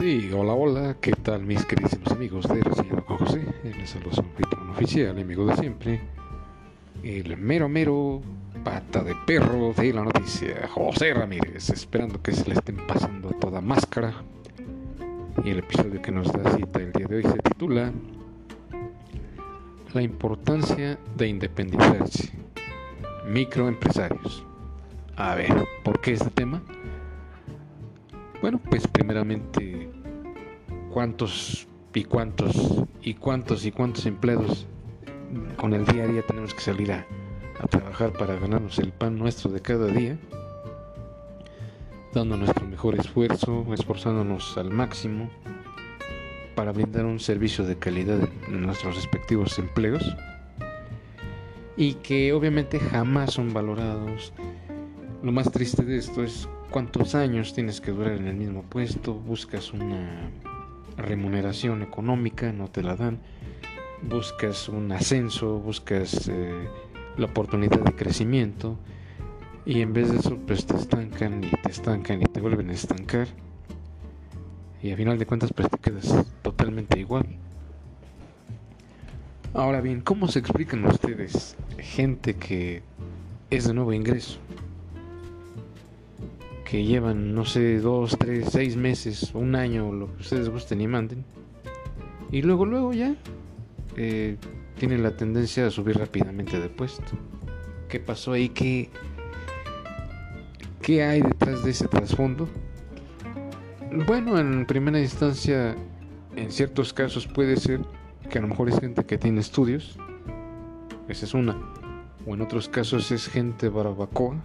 Sí, hola, hola, ¿qué tal mis queridos amigos de Reseñado con José? Les saludo su anfitrión oficial, amigo de siempre, el mero mero pata de perro de la noticia, José Ramírez, esperando que se le estén pasando toda máscara. Y el episodio que nos da cita el día de hoy se titula La importancia de independizarse, microempresarios. A ver, ¿por qué este tema? Bueno, pues primeramente, ¿cuántos y cuántos y cuántos y cuántos empleados con el día a día tenemos que salir a, a trabajar para ganarnos el pan nuestro de cada día? Dando nuestro mejor esfuerzo, esforzándonos al máximo para brindar un servicio de calidad en nuestros respectivos empleos y que obviamente jamás son valorados. Lo más triste de esto es cuántos años tienes que durar en el mismo puesto, buscas una remuneración económica, no te la dan, buscas un ascenso, buscas eh, la oportunidad de crecimiento y en vez de eso pues te estancan y te estancan y te vuelven a estancar y a final de cuentas pues te quedas totalmente igual. Ahora bien, ¿cómo se explican ustedes gente que es de nuevo ingreso? Que llevan, no sé, dos, tres, seis meses, un año, lo que ustedes gusten y manden. Y luego, luego ya eh, tienen la tendencia a subir rápidamente de puesto. ¿Qué pasó ahí? ¿Qué, ¿Qué hay detrás de ese trasfondo? Bueno, en primera instancia, en ciertos casos puede ser que a lo mejor es gente que tiene estudios. Esa es una. O en otros casos es gente barbacoa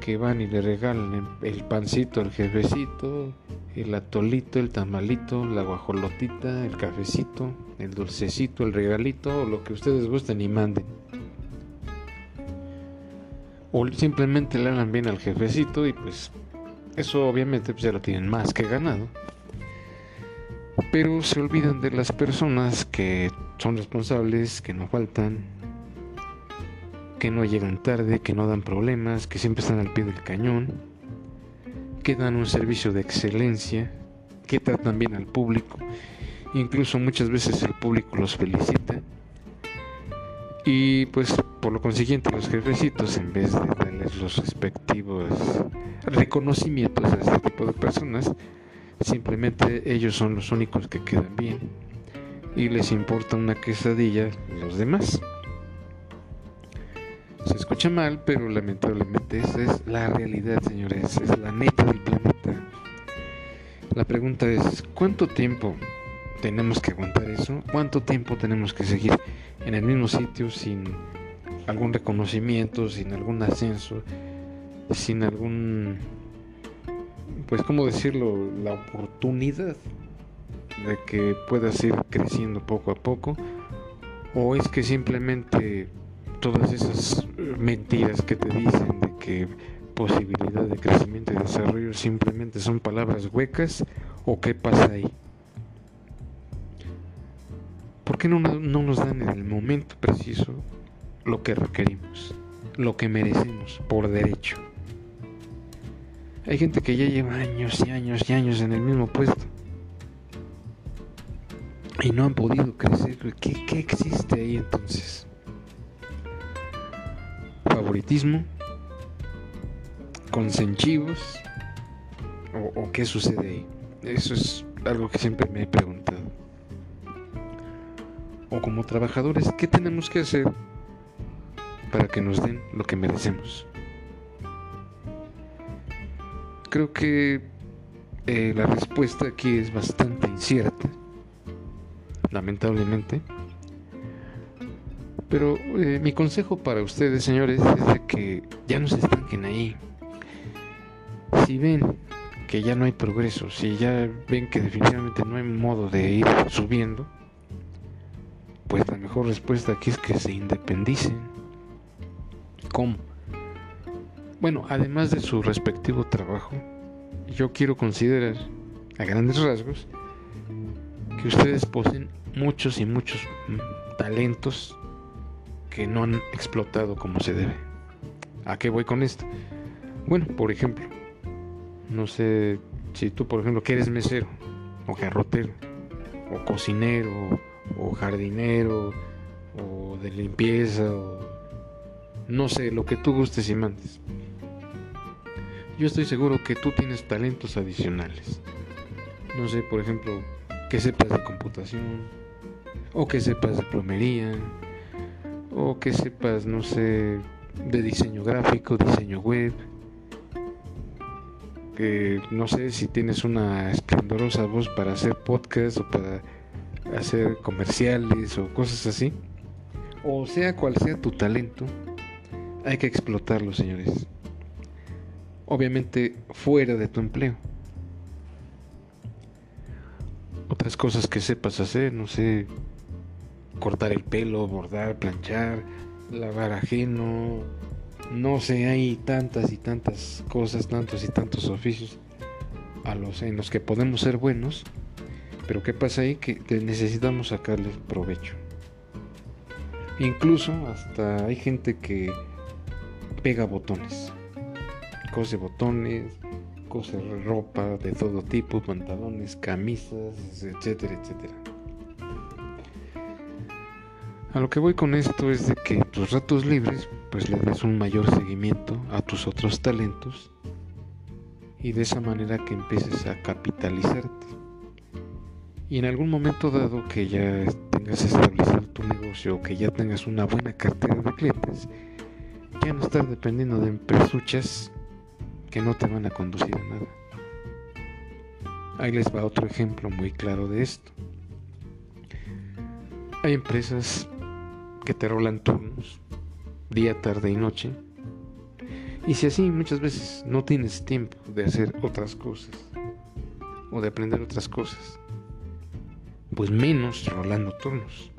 que van y le regalan el pancito al jefecito, el atolito, el tamalito, la guajolotita, el cafecito, el dulcecito, el regalito, o lo que ustedes gusten y manden. O simplemente le hablan bien al jefecito y pues eso obviamente pues, ya lo tienen más que ganado. Pero se olvidan de las personas que son responsables, que no faltan, que no llegan tarde, que no dan problemas, que siempre están al pie del cañón, que dan un servicio de excelencia, que tratan bien al público, incluso muchas veces el público los felicita. Y pues por lo consiguiente los jefecitos en vez de darles los respectivos reconocimientos a este tipo de personas, simplemente ellos son los únicos que quedan bien y les importa una quesadilla los demás. Escucha mal, pero lamentablemente esa es la realidad, señores, es la neta del planeta. La pregunta es, ¿cuánto tiempo tenemos que aguantar eso? ¿Cuánto tiempo tenemos que seguir en el mismo sitio sin algún reconocimiento, sin algún ascenso, sin algún, pues, ¿cómo decirlo?, la oportunidad de que puedas ir creciendo poco a poco? ¿O es que simplemente todas esas mentiras que te dicen de que posibilidad de crecimiento y desarrollo simplemente son palabras huecas o qué pasa ahí? ¿Por qué no, no nos dan en el momento preciso lo que requerimos, lo que merecemos por derecho? Hay gente que ya lleva años y años y años en el mismo puesto y no han podido crecer. ¿Qué, qué existe ahí entonces? Favoritismo, consenchivos o, o qué sucede ahí. Eso es algo que siempre me he preguntado. O como trabajadores, ¿qué tenemos que hacer para que nos den lo que merecemos? Creo que eh, la respuesta aquí es bastante incierta, lamentablemente. Pero eh, mi consejo para ustedes, señores, es de que ya no se estanquen ahí. Si ven que ya no hay progreso, si ya ven que definitivamente no hay modo de ir subiendo, pues la mejor respuesta aquí es que se independicen. ¿Cómo? Bueno, además de su respectivo trabajo, yo quiero considerar a grandes rasgos que ustedes poseen muchos y muchos talentos que no han explotado como se debe. ¿A qué voy con esto? Bueno, por ejemplo, no sé, Si tú, por ejemplo, que eres mesero, o garrotero, o cocinero, o jardinero, o de limpieza, o no sé, lo que tú gustes y mandes. Yo estoy seguro que tú tienes talentos adicionales. No sé, por ejemplo, que sepas de computación, o que sepas de plomería, o que sepas, no sé, de diseño gráfico, diseño web, que no sé si tienes una esplendorosa voz para hacer podcast o para hacer comerciales o cosas así, o sea cual sea tu talento, hay que explotarlo, señores. Obviamente fuera de tu empleo. Otras cosas que sepas hacer, no sé, cortar el pelo, bordar, planchar, lavar ajeno, no sé, hay tantas y tantas cosas, tantos y tantos oficios a los en los que podemos ser buenos, pero ¿qué pasa ahí? Que necesitamos sacarles provecho. Incluso hasta hay gente que pega botones, cose botones, cose ropa de todo tipo, pantalones, camisas, etcétera, etcétera. A lo que voy con esto es de que tus ratos libres pues le des un mayor seguimiento a tus otros talentos y de esa manera que empieces a capitalizarte. Y en algún momento dado que ya tengas establecido tu negocio o que ya tengas una buena cartera de clientes, ya no estar dependiendo de empresuchas que no te van a conducir a nada. Ahí les va otro ejemplo muy claro de esto. Hay empresas que te rolan turnos, día, tarde y noche. Y si así muchas veces no tienes tiempo de hacer otras cosas o de aprender otras cosas, pues menos rolando turnos.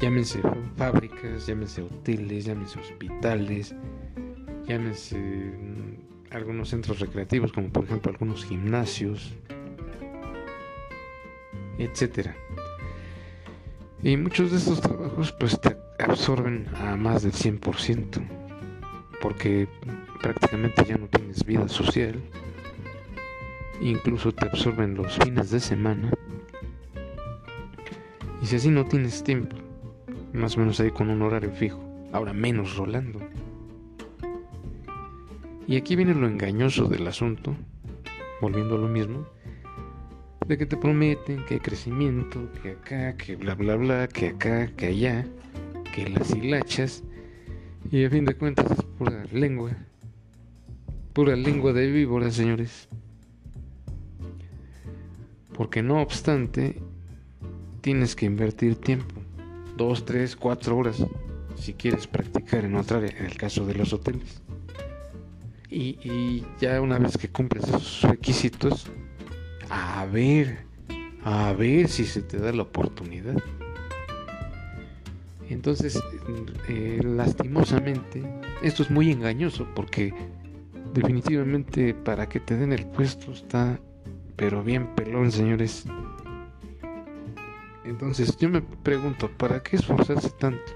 Llámense fábricas, llámense hoteles, llámense hospitales, llámense mm, algunos centros recreativos como por ejemplo algunos gimnasios, etcétera. Y muchos de estos trabajos pues te absorben a más del 100%, porque prácticamente ya no tienes vida social, incluso te absorben los fines de semana. Y si así no tienes tiempo, más o menos ahí con un horario fijo, ahora menos rolando. Y aquí viene lo engañoso del asunto, volviendo a lo mismo, de que te prometen que hay crecimiento, que acá, que bla bla bla, que acá, que allá, que las hilachas, y a fin de cuentas es pura lengua, pura lengua de víbora, señores. Porque no obstante, tienes que invertir tiempo, dos, tres, cuatro horas, si quieres practicar en otra área, en el caso de los hoteles. Y, y ya una vez que cumples esos requisitos, a ver, a ver si se te da la oportunidad. Entonces, eh, lastimosamente, esto es muy engañoso porque definitivamente para que te den el puesto está, pero bien pelón, señores. Entonces, yo me pregunto, ¿para qué esforzarse tanto?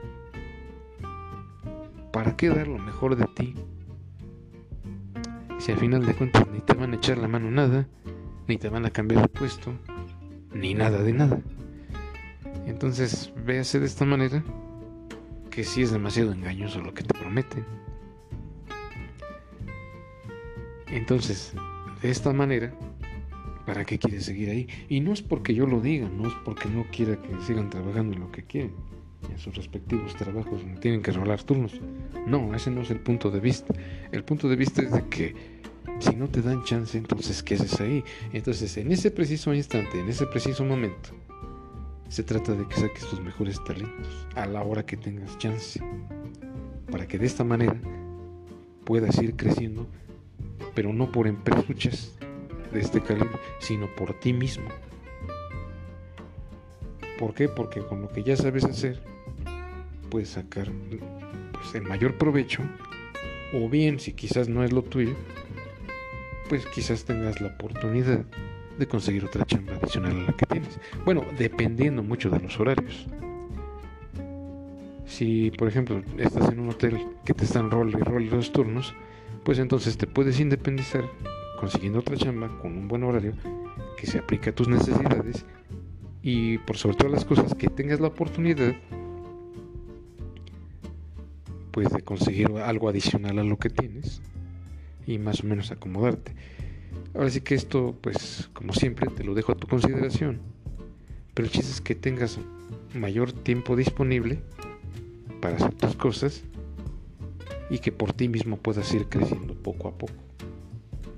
¿Para qué dar lo mejor de ti? Si al final de cuentas ni te van a echar la mano nada, ni te van a cambiar de puesto, ni nada de nada. Entonces, véase de esta manera que sí es demasiado engañoso lo que te prometen. Entonces, de esta manera, ¿para qué quieres seguir ahí? Y no es porque yo lo diga, no es porque no quiera que sigan trabajando en lo que quieren, en sus respectivos trabajos, donde tienen que rolar turnos. No, ese no es el punto de vista. El punto de vista es de que si no te dan chance, entonces, ¿qué haces ahí? Entonces, en ese preciso instante, en ese preciso momento, se trata de que saques tus mejores talentos a la hora que tengas chance. Para que de esta manera puedas ir creciendo, pero no por empresas de este calibre, sino por ti mismo. ¿Por qué? Porque con lo que ya sabes hacer, puedes sacar pues, el mayor provecho, o bien, si quizás no es lo tuyo, pues quizás tengas la oportunidad de conseguir otra chamba adicional a la que tienes. Bueno, dependiendo mucho de los horarios. Si, por ejemplo, estás en un hotel que te están rol y rol dos turnos, pues entonces te puedes independizar consiguiendo otra chamba con un buen horario que se aplique a tus necesidades y por sobre todas las cosas que tengas la oportunidad pues de conseguir algo adicional a lo que tienes y más o menos acomodarte. Ahora sí que esto pues como siempre te lo dejo a tu consideración, pero el chiste es que tengas mayor tiempo disponible para hacer tus cosas y que por ti mismo puedas ir creciendo poco a poco.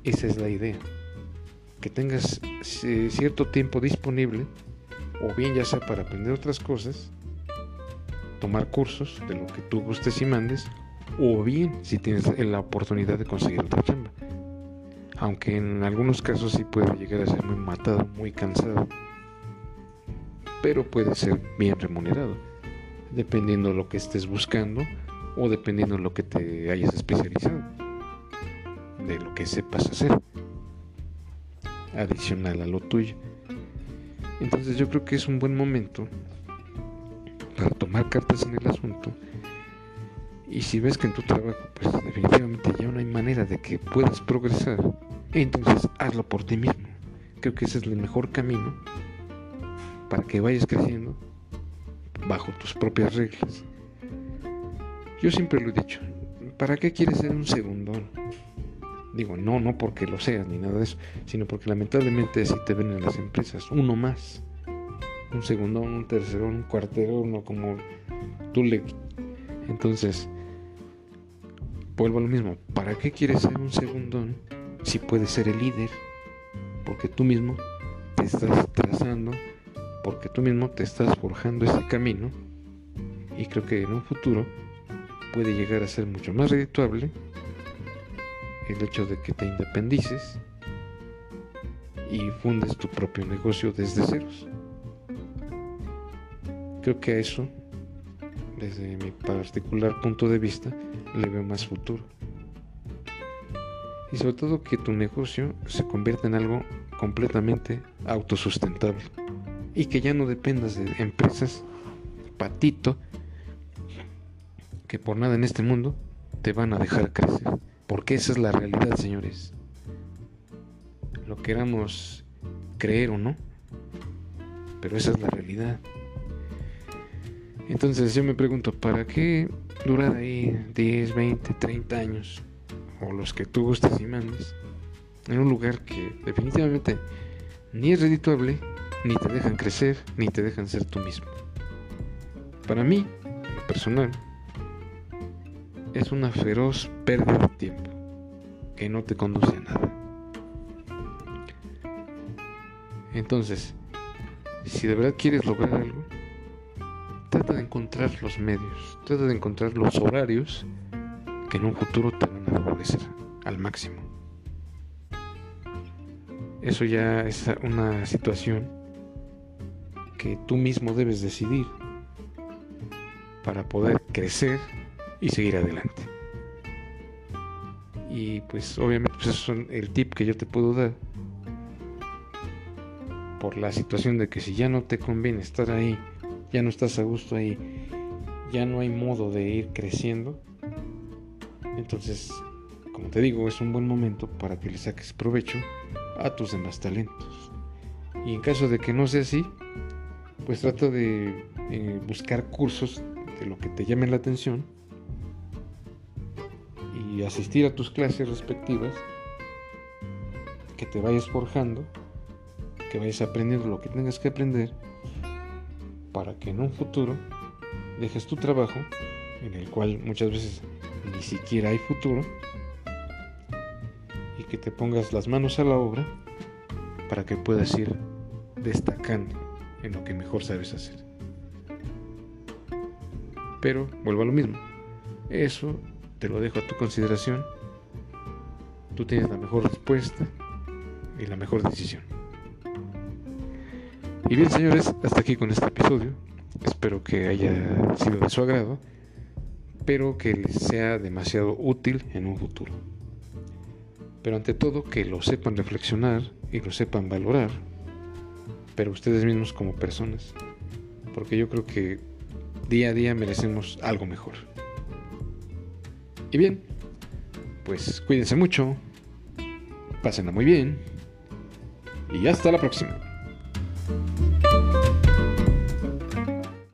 Esa es la idea. Que tengas eh, cierto tiempo disponible, o bien ya sea para aprender otras cosas, tomar cursos de lo que tú gustes y mandes, o bien si tienes la oportunidad de conseguir otra chamba. Aunque en algunos casos sí puede llegar a ser muy matado, muy cansado, pero puede ser bien remunerado, dependiendo de lo que estés buscando o dependiendo de lo que te hayas especializado, de lo que sepas hacer, adicional a lo tuyo. Entonces yo creo que es un buen momento para tomar cartas en el asunto y si ves que en tu trabajo pues definitivamente ya no hay manera de que puedas progresar, entonces hazlo por ti mismo. Creo que ese es el mejor camino para que vayas creciendo bajo tus propias reglas. Yo siempre lo he dicho, ¿para qué quieres ser un segundón? Digo, no, no porque lo seas ni nada de eso, sino porque lamentablemente así te ven en las empresas, uno más. Un segundón, un tercero, un cuartero, uno como tú le... Entonces, vuelvo a lo mismo, ¿para qué quieres ser un segundón si puedes ser el líder? Porque tú mismo te estás trazando, porque tú mismo te estás forjando ese camino y creo que en un futuro puede llegar a ser mucho más redituable el hecho de que te independices y fundes tu propio negocio desde ceros. Creo que a eso, desde mi particular punto de vista, le veo más futuro. Y sobre todo que tu negocio se convierta en algo completamente autosustentable y que ya no dependas de empresas patito que por nada en este mundo te van a dejar crecer. Porque esa es la realidad, señores. Lo queramos creer o no, pero esa es la realidad. Entonces yo me pregunto, ¿para qué durar ahí 10, 20, 30 años, o los que tú gustes y mandes, en un lugar que definitivamente ni es redituable, ni te dejan crecer, ni te dejan ser tú mismo? Para mí, lo personal, es una feroz pérdida de tiempo que no te conduce a nada. Entonces, si de verdad quieres lograr algo, trata de encontrar los medios, trata de encontrar los horarios que en un futuro te van a favorecer al máximo. Eso ya es una situación que tú mismo debes decidir para poder crecer y seguir adelante. Y pues obviamente pues eso es el tip que yo te puedo dar. Por la situación de que si ya no te conviene estar ahí, ya no estás a gusto ahí, ya no hay modo de ir creciendo. Entonces, como te digo, es un buen momento para que le saques provecho a tus demás talentos. Y en caso de que no sea así, pues trata de eh, buscar cursos de lo que te llame la atención y asistir a tus clases respectivas, que te vayas forjando, que vayas aprendiendo lo que tengas que aprender, para que en un futuro dejes tu trabajo, en el cual muchas veces ni siquiera hay futuro, y que te pongas las manos a la obra para que puedas ir destacando en lo que mejor sabes hacer. Pero vuelvo a lo mismo. Eso te lo dejo a tu consideración. Tú tienes la mejor respuesta y la mejor decisión. Y bien, señores, hasta aquí con este episodio. Espero que haya sido de su agrado, pero que les sea demasiado útil en un futuro. Pero ante todo, que lo sepan reflexionar y lo sepan valorar, pero ustedes mismos como personas, porque yo creo que día a día merecemos algo mejor. Y bien, pues cuídense mucho. Pásenla muy bien. Y hasta la próxima. thank you